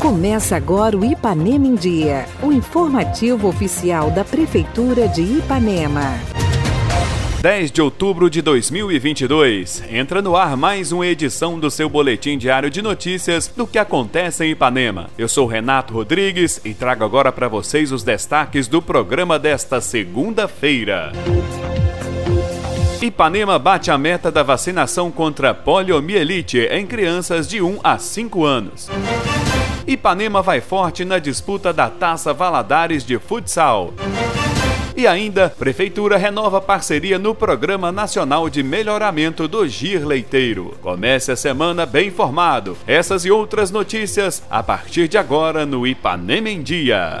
Começa agora o Ipanema em Dia, o informativo oficial da Prefeitura de Ipanema. 10 de outubro de 2022. Entra no ar mais uma edição do seu boletim diário de notícias do que acontece em Ipanema. Eu sou Renato Rodrigues e trago agora para vocês os destaques do programa desta segunda-feira. Ipanema bate a meta da vacinação contra poliomielite em crianças de 1 a 5 anos. Ipanema vai forte na disputa da Taça Valadares de Futsal. E ainda, Prefeitura renova parceria no Programa Nacional de Melhoramento do Gir Leiteiro. Comece a semana bem informado. Essas e outras notícias a partir de agora no Ipanema em Dia.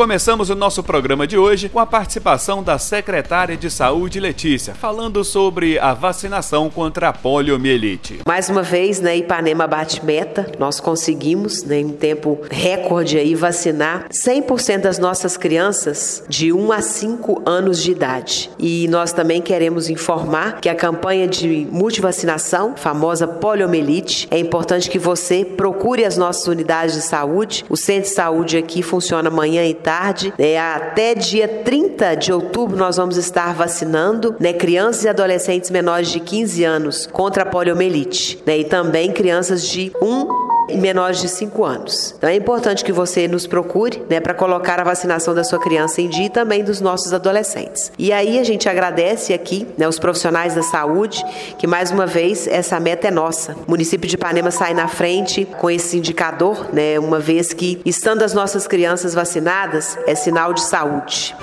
Começamos o nosso programa de hoje com a participação da secretária de Saúde, Letícia, falando sobre a vacinação contra a poliomielite. Mais uma vez, né, Ipanema bate meta. Nós conseguimos, né, em tempo recorde aí, vacinar 100% das nossas crianças de 1 a 5 anos de idade. E nós também queremos informar que a campanha de multivacinação, famosa poliomielite, é importante que você procure as nossas unidades de saúde. O centro de saúde aqui funciona amanhã e tarde tarde. É, até dia 30 de outubro nós vamos estar vacinando né, crianças e adolescentes menores de 15 anos contra a poliomielite. Né, e também crianças de 1 menores de 5 anos. Então é importante que você nos procure, né, para colocar a vacinação da sua criança em dia e também dos nossos adolescentes. E aí a gente agradece aqui, né, os profissionais da saúde, que mais uma vez essa meta é nossa. O município de Ipanema sai na frente com esse indicador, né, uma vez que estando as nossas crianças vacinadas é sinal de saúde.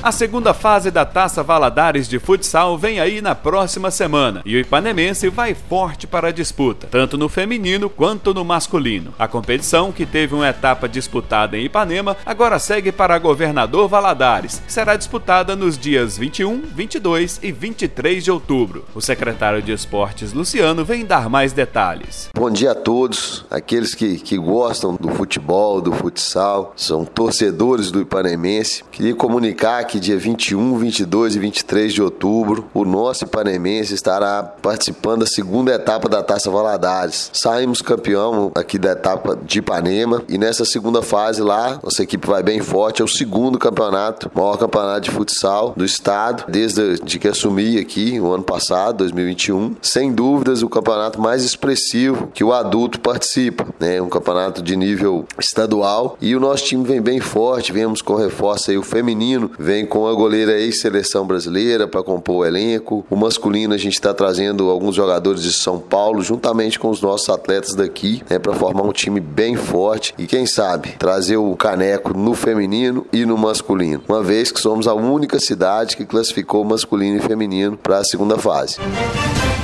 A segunda fase da Taça Valadares de futsal vem aí na próxima semana e o ipanemense vai forte para a disputa, tanto no feminino quanto no masculino. A competição, que teve uma etapa disputada em Ipanema, agora segue para Governador Valadares, será disputada nos dias 21, 22 e 23 de outubro. O secretário de Esportes, Luciano, vem dar mais detalhes. Bom dia a todos, aqueles que, que gostam do futebol, do futsal, são torcedores do ipanemense. Queria comunicar que dia 21, 22 e 23 de outubro, o nosso Ipanemense estará participando da segunda etapa da Taça Valadares. Saímos campeão aqui da etapa de Ipanema e nessa segunda fase lá, nossa equipe vai bem forte, é o segundo campeonato, maior campeonato de futsal do estado, desde de que assumi aqui o ano passado, 2021. Sem dúvidas, o campeonato mais expressivo que o adulto participa, né? Um campeonato de nível estadual e o nosso time vem bem forte, vemos com reforço aí o feminino, vem vem com a goleira ex-seleção brasileira para compor o elenco. O masculino a gente está trazendo alguns jogadores de São Paulo, juntamente com os nossos atletas daqui, né, para formar um time bem forte e quem sabe trazer o caneco no feminino e no masculino. Uma vez que somos a única cidade que classificou masculino e feminino para a segunda fase.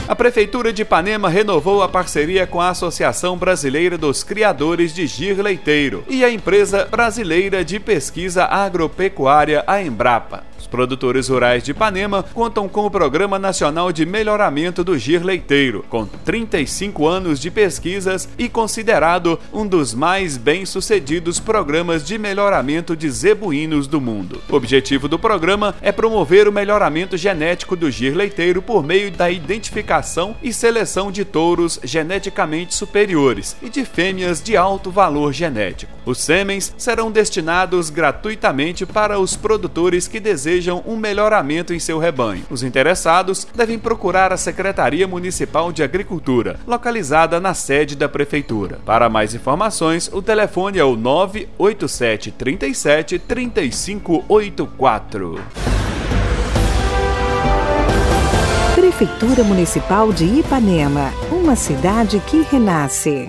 A Prefeitura de Ipanema renovou a parceria com a Associação Brasileira dos Criadores de Gir Leiteiro e a empresa brasileira de pesquisa agropecuária, a Embrapa. Os produtores rurais de Ipanema contam com o Programa Nacional de Melhoramento do Gir Leiteiro, com 35 anos de pesquisas e considerado um dos mais bem-sucedidos programas de melhoramento de zebuínos do mundo. O objetivo do programa é promover o melhoramento genético do gir leiteiro por meio da identificação e seleção de touros geneticamente superiores e de fêmeas de alto valor genético. Os sêmens serão destinados gratuitamente para os produtores que desejam desejam um melhoramento em seu rebanho. Os interessados devem procurar a Secretaria Municipal de Agricultura, localizada na sede da Prefeitura. Para mais informações, o telefone é o 987 37 3584. Prefeitura Municipal de Ipanema, uma cidade que renasce.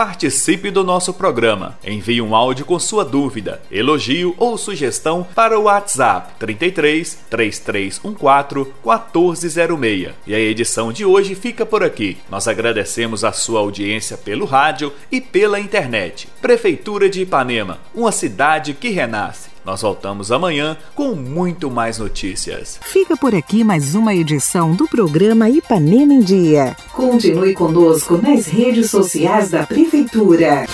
Participe do nosso programa. Envie um áudio com sua dúvida, elogio ou sugestão para o WhatsApp 33 3314 1406. E a edição de hoje fica por aqui. Nós agradecemos a sua audiência pelo rádio e pela internet. Prefeitura de Ipanema, uma cidade que renasce. Nós voltamos amanhã com muito mais notícias. Fica por aqui mais uma edição do programa Ipanema em Dia. Continue conosco nas redes sociais da Prefeitura. Cultura.